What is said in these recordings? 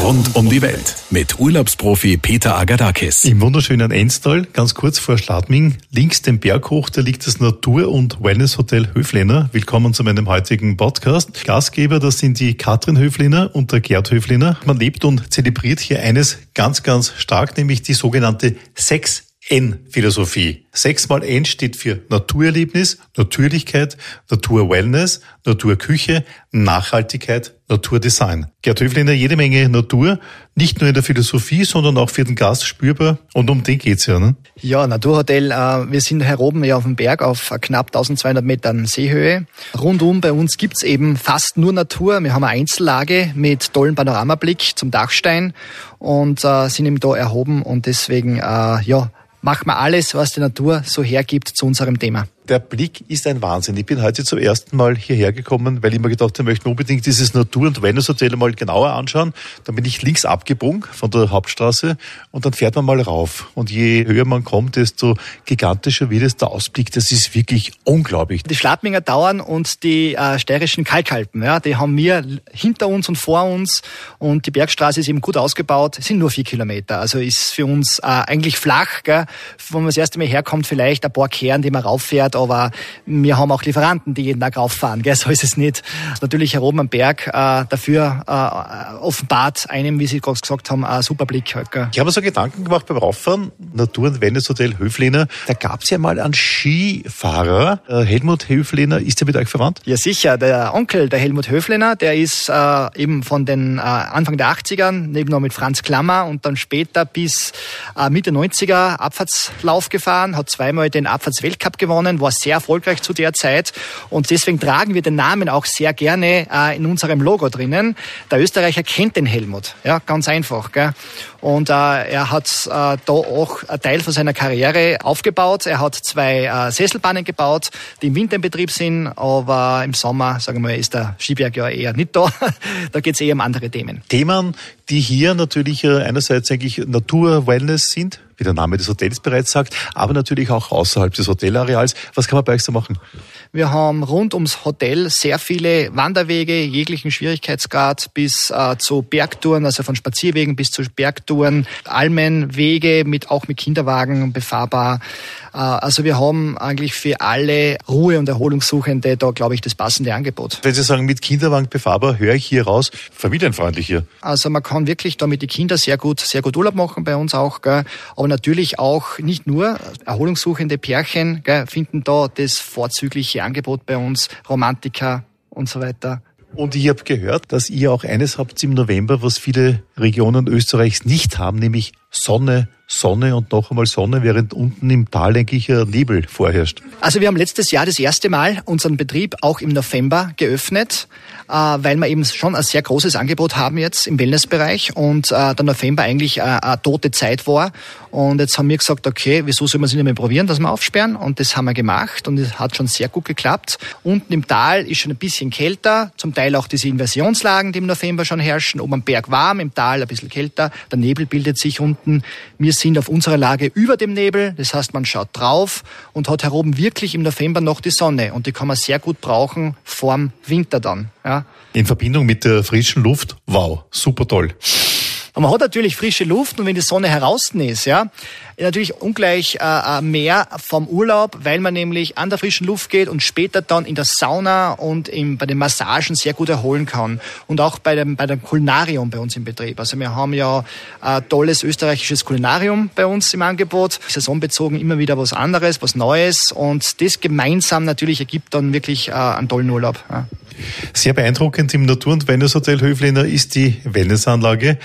Rund um die Welt mit Urlaubsprofi Peter Agadakis. Im wunderschönen Enstal, ganz kurz vor Schladming, links den Berg hoch, da liegt das Natur- und Wellnesshotel Höflener. Willkommen zu meinem heutigen Podcast. Gastgeber, das sind die Katrin Höflener und der Gerd Höflener. Man lebt und zelebriert hier eines ganz, ganz stark, nämlich die sogenannte Sex N-Philosophie. Sechs mal N steht für Naturerlebnis, Natürlichkeit, Naturwellness, Naturküche, Nachhaltigkeit, Naturdesign. Gerd Höfliner, jede Menge Natur, nicht nur in der Philosophie, sondern auch für den Gast spürbar. Und um den geht's ja, ne? Ja, Naturhotel. Äh, wir sind hier oben ja auf dem Berg auf knapp 1200 Metern Seehöhe. Rundum bei uns gibt's eben fast nur Natur. Wir haben eine Einzellage mit tollen Panoramablick zum Dachstein und äh, sind eben da erhoben und deswegen, äh, ja, machen wir alles, was die Natur so hergibt zu unserem Thema der Blick ist ein Wahnsinn. Ich bin heute zum ersten Mal hierher gekommen, weil ich mir gedacht habe, ich möchte unbedingt dieses Natur- und Wellness-Hotel mal genauer anschauen. Dann bin ich links abgebogen von der Hauptstraße und dann fährt man mal rauf. Und je höher man kommt, desto gigantischer wird es der Ausblick. Das ist wirklich unglaublich. Die Schladminger Dauern und die äh, steirischen Kalkalpen, ja, die haben wir hinter uns und vor uns und die Bergstraße ist eben gut ausgebaut. Es sind nur vier Kilometer, also ist für uns äh, eigentlich flach. Gell? Wenn man das erste Mal herkommt, vielleicht ein paar Kehren, die man rauffährt aber wir haben auch Lieferanten, die jeden Tag rauffahren. Gell? So ist es nicht. Natürlich hier oben am Berg äh, dafür äh, offenbart einem, wie Sie gerade gesagt haben, ein super Blick. Halt, gell? Ich habe mir so Gedanken gemacht beim Rauffahren, Natur- und Wellnesshotel Höflehner, da gab es ja mal einen Skifahrer, äh, Helmut Höflehner, ist der mit euch verwandt? Ja sicher, der Onkel, der Helmut Höflehner, der ist äh, eben von den äh, Anfang der 80ern, neben noch mit Franz Klammer und dann später bis äh, Mitte 90er Abfahrtslauf gefahren, hat zweimal den Abfahrtsweltcup gewonnen, war sehr erfolgreich zu der Zeit und deswegen tragen wir den Namen auch sehr gerne äh, in unserem Logo drinnen. Der Österreicher kennt den Helmut, ja, ganz einfach. Gell? Und äh, er hat äh, da auch einen Teil von seiner Karriere aufgebaut. Er hat zwei äh, Sesselbahnen gebaut, die im Winter in Betrieb sind, aber im Sommer, sagen wir mal, ist der Skiberg ja eher nicht da. da geht es eher um andere Themen. Themen, die hier natürlich äh, einerseits eigentlich Natur, Wellness sind, wie der Name des Hotels bereits sagt, aber natürlich auch außerhalb des Hotelareals. Was kann man bei euch so machen? Wir haben rund ums Hotel sehr viele Wanderwege, jeglichen Schwierigkeitsgrad bis äh, zu Bergtouren, also von Spazierwegen bis zu Bergtouren, Almenwege mit auch mit Kinderwagen befahrbar. Äh, also wir haben eigentlich für alle Ruhe- und Erholungssuchende da, glaube ich, das passende Angebot. Wenn Sie sagen, mit Kinderwagen befahrbar, höre ich hier raus, familienfreundlich hier. Also man kann wirklich da mit den Kindern sehr gut, sehr gut Urlaub machen bei uns auch, gell? aber natürlich auch nicht nur erholungssuchende Pärchen gell, finden da das vorzügliche Angebot bei uns, Romantiker und so weiter. Und ich habe gehört, dass ihr auch eines habt im November, was viele Regionen Österreichs nicht haben, nämlich Sonne, Sonne und noch einmal Sonne, während unten im Tal eigentlich Nebel vorherrscht. Also wir haben letztes Jahr das erste Mal unseren Betrieb auch im November geöffnet, äh, weil wir eben schon ein sehr großes Angebot haben jetzt im Wellnessbereich und äh, der November eigentlich äh, eine tote Zeit war. Und jetzt haben wir gesagt, okay, wieso soll man es nicht mehr probieren, dass wir aufsperren? Und das haben wir gemacht und es hat schon sehr gut geklappt. Unten im Tal ist schon ein bisschen kälter, zum Teil auch diese Inversionslagen, die im November schon herrschen, oben am Berg warm, im Tal ein bisschen kälter, der Nebel bildet sich unten. Wir sind auf unserer Lage über dem Nebel. Das heißt, man schaut drauf und hat heroben wirklich im November noch die Sonne. Und die kann man sehr gut brauchen vorm Winter dann. Ja. In Verbindung mit der frischen Luft, wow, super toll. Und man hat natürlich frische Luft und wenn die Sonne heraus ist, ja, natürlich ungleich äh, äh, mehr vom Urlaub, weil man nämlich an der frischen Luft geht und später dann in der Sauna und im, bei den Massagen sehr gut erholen kann. Und auch bei dem, bei dem Kulinarium bei uns im Betrieb. Also wir haben ja ein tolles österreichisches Kulinarium bei uns im Angebot. Saisonbezogen immer wieder was anderes, was Neues. Und das gemeinsam natürlich ergibt dann wirklich äh, einen tollen Urlaub. Ja. Sehr beeindruckend im Natur- und Wellnesshotel Höflener ist die Wellnessanlage.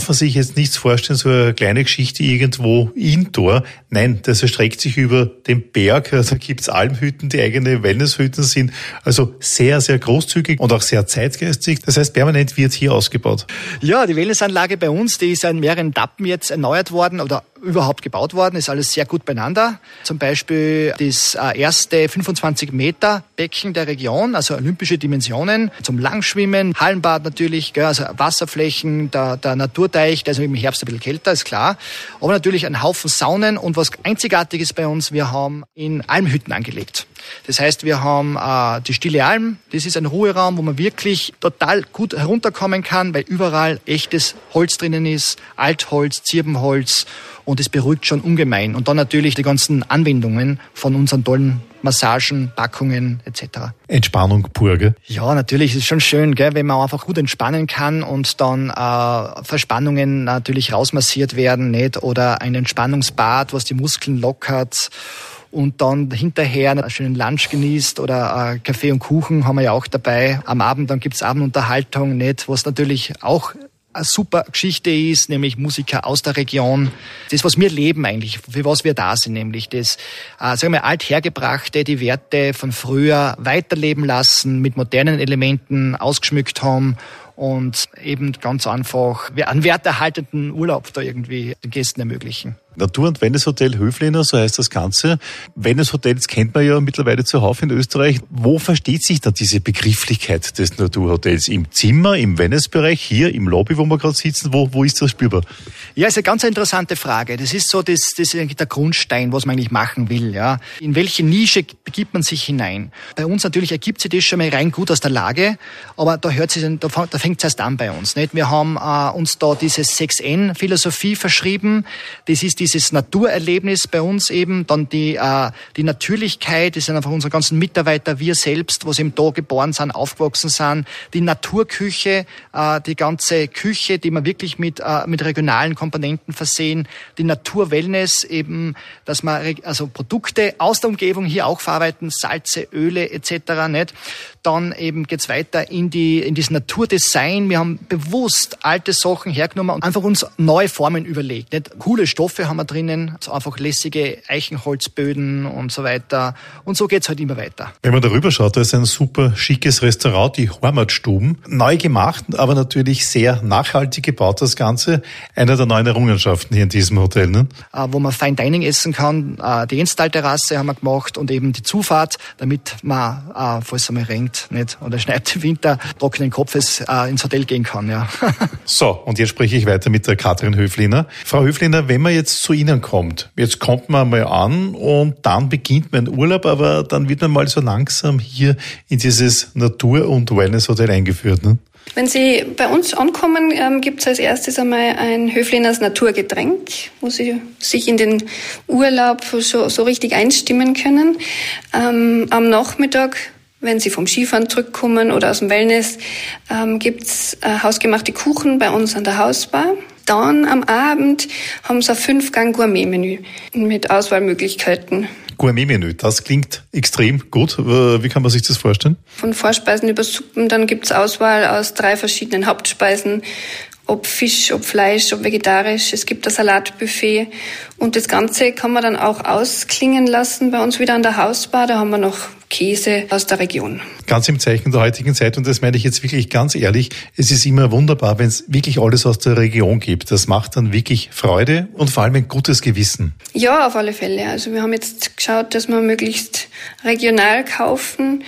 Darf man sich jetzt nichts vorstellen, so eine kleine Geschichte irgendwo indoor? Nein, das erstreckt sich über den Berg. Da gibt's Almhütten, die eigene Wellnesshütten sind. Also sehr, sehr großzügig und auch sehr zeitgeistig. Das heißt, permanent wird hier ausgebaut. Ja, die Wellnessanlage bei uns, die ist in mehreren Etappen jetzt erneuert worden oder überhaupt gebaut worden, ist alles sehr gut beieinander. Zum Beispiel das äh, erste 25 Meter Becken der Region, also olympische Dimensionen, zum Langschwimmen, Hallenbad natürlich, also Wasserflächen, der, der Naturteich, der ist im Herbst ein bisschen kälter, ist klar. Aber natürlich ein Haufen Saunen und was Einzigartiges bei uns, wir haben in Almhütten angelegt. Das heißt, wir haben äh, die Stille Alm, das ist ein Ruheraum, wo man wirklich total gut herunterkommen kann, weil überall echtes Holz drinnen ist, Altholz, Zirbenholz und es beruhigt schon ungemein. Und dann natürlich die ganzen Anwendungen von unseren tollen Massagen, Packungen etc. Entspannung pur, gell? Ja, natürlich, es ist schon schön, gell, wenn man einfach gut entspannen kann und dann äh, Verspannungen natürlich rausmassiert werden, nicht? Oder ein Entspannungsbad, was die Muskeln lockert und dann hinterher einen schönen Lunch genießt oder äh, Kaffee und Kuchen haben wir ja auch dabei. Am Abend dann gibt's Abendunterhaltung, nicht, was natürlich auch eine super Geschichte ist, nämlich Musiker aus der Region. Das, was wir leben eigentlich, für was wir da sind, nämlich das, äh, sagen wir, althergebrachte, die Werte von früher weiterleben lassen, mit modernen Elementen ausgeschmückt haben und eben ganz einfach einen werterhaltenden Urlaub da irgendwie den Gästen ermöglichen. Natur- und Wellness-Hotel Höfliner, so heißt das Ganze. Wellness-Hotels kennt man ja mittlerweile zuhauf in Österreich. Wo versteht sich da diese Begrifflichkeit des Naturhotels? Im Zimmer, im Wellnessbereich, hier im Lobby, wo wir gerade sitzen? Wo, wo ist das spürbar? Ja, ist eine ganz interessante Frage. Das ist so, das, das ist eigentlich der Grundstein, was man eigentlich machen will. Ja. In welche Nische begibt man sich hinein? Bei uns natürlich ergibt sich das schon mal rein gut aus der Lage, aber da hört sich, da fängt es erst an bei uns. Nicht? Wir haben äh, uns da diese 6N-Philosophie verschrieben. Das ist dieses Naturerlebnis bei uns eben, dann die, äh, die Natürlichkeit, das sind einfach unsere ganzen Mitarbeiter, wir selbst, was eben da geboren sind, aufgewachsen sind, die Naturküche, äh, die ganze Küche, die wir wirklich mit, äh, mit regionalen Komponenten versehen, die Naturwellness eben, dass man also Produkte aus der Umgebung hier auch verarbeiten, Salze, Öle etc. Nicht? Dann eben geht's weiter in die in das Naturdesign. Wir haben bewusst alte Sachen hergenommen und einfach uns neue Formen überlegt. Nicht? Coole Stoffe haben wir drinnen, so einfach lässige Eichenholzböden und so weiter. Und so geht's halt immer weiter. Wenn man darüber schaut, da ist ein super schickes Restaurant, die Hormatstuben. Neu gemacht, aber natürlich sehr nachhaltig gebaut, das Ganze. Einer der neuen Errungenschaften hier in diesem Hotel, ne? Äh, wo man Fine Dining essen kann. Äh, die Enstalterrasse haben wir gemacht und eben die Zufahrt, damit man, äh, falls es einmal regnet, nicht, oder schneit im Winter, trockenen Kopfes ins Hotel gehen kann, ja. so, und jetzt spreche ich weiter mit der Katrin Höfliner. Frau Höfliner, wenn man jetzt zu Ihnen kommt. Jetzt kommt man mal an und dann beginnt mein Urlaub, aber dann wird man mal so langsam hier in dieses Natur- und Wellness-Hotel eingeführt. Ne? Wenn Sie bei uns ankommen, ähm, gibt es als erstes einmal ein Höfliners Naturgetränk, wo Sie sich in den Urlaub so, so richtig einstimmen können. Ähm, am Nachmittag wenn Sie vom Skifahren zurückkommen oder aus dem Wellness, ähm, gibt's äh, hausgemachte Kuchen bei uns an der Hausbar. Dann am Abend haben sie ein Fünf-Gang-Gourmet-Menü mit Auswahlmöglichkeiten. Gourmet-Menü, das klingt extrem gut. Wie kann man sich das vorstellen? Von Vorspeisen über Suppen, dann gibt's Auswahl aus drei verschiedenen Hauptspeisen, ob Fisch, ob Fleisch, ob vegetarisch. Es gibt ein Salatbuffet und das Ganze kann man dann auch ausklingen lassen bei uns wieder an der Hausbar. Da haben wir noch Käse aus der Region. Ganz im Zeichen der heutigen Zeit, und das meine ich jetzt wirklich ganz ehrlich, es ist immer wunderbar, wenn es wirklich alles aus der Region gibt. Das macht dann wirklich Freude und vor allem ein gutes Gewissen. Ja, auf alle Fälle. Also wir haben jetzt geschaut, dass wir möglichst regional kaufen.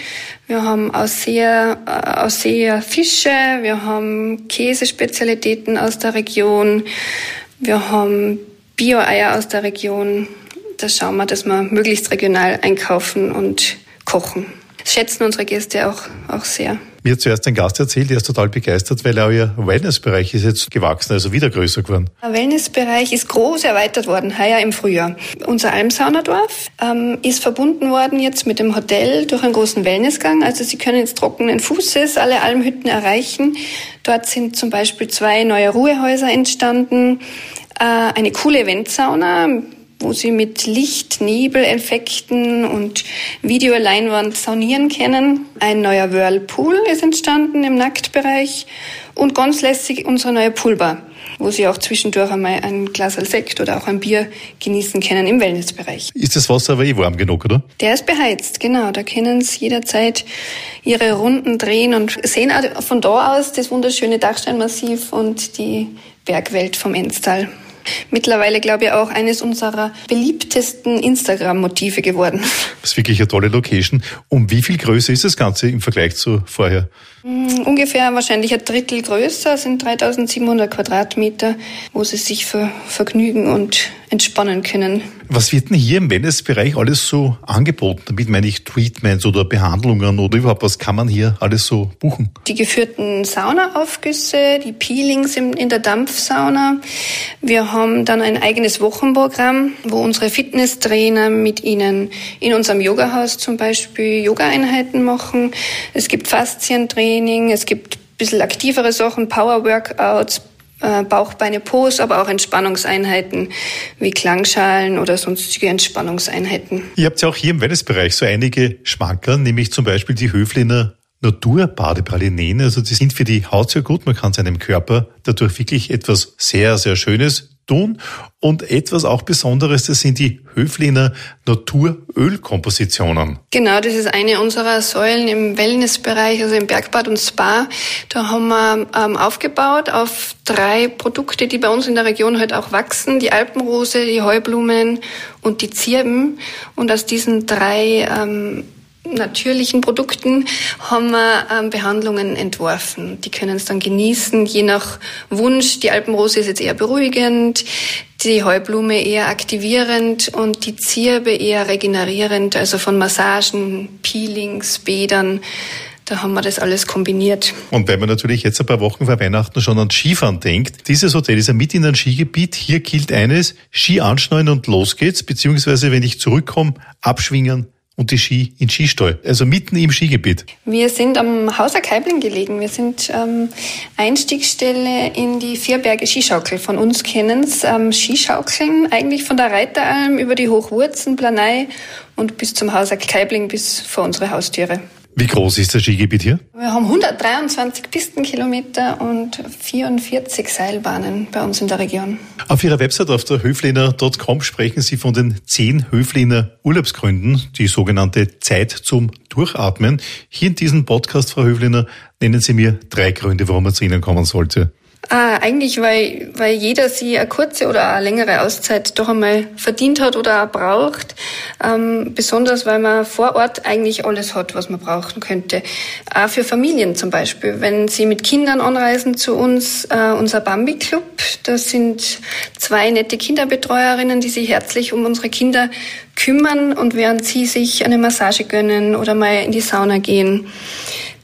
Wir haben Ausseher, äh, Ausseher Fische, wir haben Käsespezialitäten aus der Region, wir haben Bio-Eier aus der Region. Da schauen wir, dass wir möglichst regional einkaufen und kochen. Das schätzen unsere Gäste auch, auch sehr. Mir hat zuerst ein Gast erzählt, der ist total begeistert, weil euer Wellnessbereich ist jetzt gewachsen, also wieder größer geworden. Der Wellnessbereich ist groß erweitert worden, heuer im Frühjahr. Unser Almsaunerdorf ähm, ist verbunden worden jetzt mit dem Hotel durch einen großen Wellnessgang. Also Sie können jetzt trockenen Fußes alle Almhütten erreichen. Dort sind zum Beispiel zwei neue Ruhehäuser entstanden, eine coole Eventsauna wo Sie mit Licht, Nebeleffekten und Videoleinwand saunieren können. Ein neuer Whirlpool ist entstanden im Nacktbereich und ganz lässig unsere neue Poolbar, wo Sie auch zwischendurch einmal ein Glas Sekt oder auch ein Bier genießen können im Wellnessbereich. Ist das Wasser aber eh warm genug, oder? Der ist beheizt, genau. Da können Sie jederzeit Ihre Runden drehen und sehen auch von da aus das wunderschöne Dachsteinmassiv und die Bergwelt vom Enstal. Mittlerweile, glaube ich, auch eines unserer beliebtesten Instagram-Motive geworden. Das ist wirklich eine tolle Location. Um wie viel größer ist das Ganze im Vergleich zu vorher? Mm, ungefähr wahrscheinlich ein Drittel größer, sind 3700 Quadratmeter, wo sie sich ver vergnügen und entspannen können. Was wird denn hier im Wellnessbereich alles so angeboten? Damit meine ich Treatments oder Behandlungen oder überhaupt, was kann man hier alles so buchen? Die geführten Saunaaufgüsse, die Peelings in der Dampfsauna. Wir haben dann ein eigenes Wochenprogramm, wo unsere Fitnesstrainer mit Ihnen in unserem Yogahaus zum Beispiel Yoga-Einheiten machen. Es gibt Faszientraining, es gibt ein bisschen aktivere Sachen, Power-Workouts, äh, Bauchbeine Pose, aber auch Entspannungseinheiten wie Klangschalen oder sonstige Entspannungseinheiten. Ihr habt ja auch hier im Wellnessbereich so einige Schmankerl, nämlich zum Beispiel die Höfliner Naturbadepralineen. Also die sind für die Haut sehr gut. Man kann seinem Körper dadurch wirklich etwas sehr, sehr Schönes tun. Und etwas auch Besonderes, das sind die Höfliner Naturölkompositionen. Genau, das ist eine unserer Säulen im Wellnessbereich, also im Bergbad und Spa. Da haben wir ähm, aufgebaut auf drei Produkte, die bei uns in der Region halt auch wachsen. Die Alpenrose, die Heublumen und die Zirben. Und aus diesen drei ähm, natürlichen Produkten haben wir ähm, Behandlungen entworfen. Die können es dann genießen, je nach Wunsch. Die Alpenrose ist jetzt eher beruhigend, die Heublume eher aktivierend und die Zirbe eher regenerierend, also von Massagen, Peelings, Bädern. Da haben wir das alles kombiniert. Und wenn man natürlich jetzt ein paar Wochen vor Weihnachten schon an Skifahren denkt, dieses Hotel ist ja mit in einem Skigebiet. Hier gilt eines, Ski anschneiden und los geht's, beziehungsweise wenn ich zurückkomme, abschwingen, und die Ski in Skistall, also mitten im Skigebiet. Wir sind am Hauser Keibling gelegen. Wir sind ähm, Einstiegsstelle in die Vierberge Skischaukel. Von uns kennen es ähm, Skischaukeln, eigentlich von der Reiteralm über die Hochwurzen, Planei und bis zum Hauser Keibling, bis vor unsere Haustüre. Wie groß ist das Skigebiet hier? Wir haben 123 Pistenkilometer und 44 Seilbahnen bei uns in der Region. Auf Ihrer Website auf der höfliner.com sprechen Sie von den zehn Höfliner Urlaubsgründen, die sogenannte Zeit zum Durchatmen. Hier in diesem Podcast, Frau Höfliner, nennen Sie mir drei Gründe, warum man zu Ihnen kommen sollte. Ah, eigentlich, weil, weil jeder sie eine kurze oder eine längere Auszeit doch einmal verdient hat oder auch braucht. Ähm, besonders, weil man vor Ort eigentlich alles hat, was man brauchen könnte. Auch für Familien zum Beispiel. Wenn sie mit Kindern anreisen zu uns, äh, unser Bambi-Club, das sind zwei nette Kinderbetreuerinnen, die sich herzlich um unsere Kinder kümmern und während sie sich eine Massage gönnen oder mal in die Sauna gehen.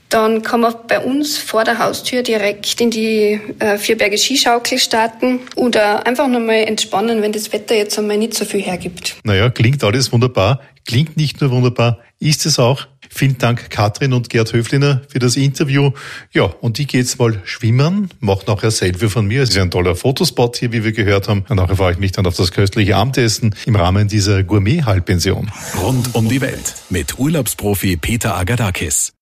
Dann kann man bei uns vor der Haustür direkt in die äh, Vierberge Skischaukel starten oder einfach nochmal entspannen, wenn das Wetter jetzt einmal nicht so viel hergibt. Naja, klingt alles wunderbar. Klingt nicht nur wunderbar, ist es auch. Vielen Dank Katrin und Gerd Höfliner für das Interview. Ja, und ich gehe jetzt mal schwimmen, mache nachher Selfie von mir. Es ist ein toller Fotospot hier, wie wir gehört haben. Und nachher freue ich mich dann auf das köstliche Abendessen im Rahmen dieser Gourmet-Halbpension. Rund um die Welt mit Urlaubsprofi Peter Agadakis.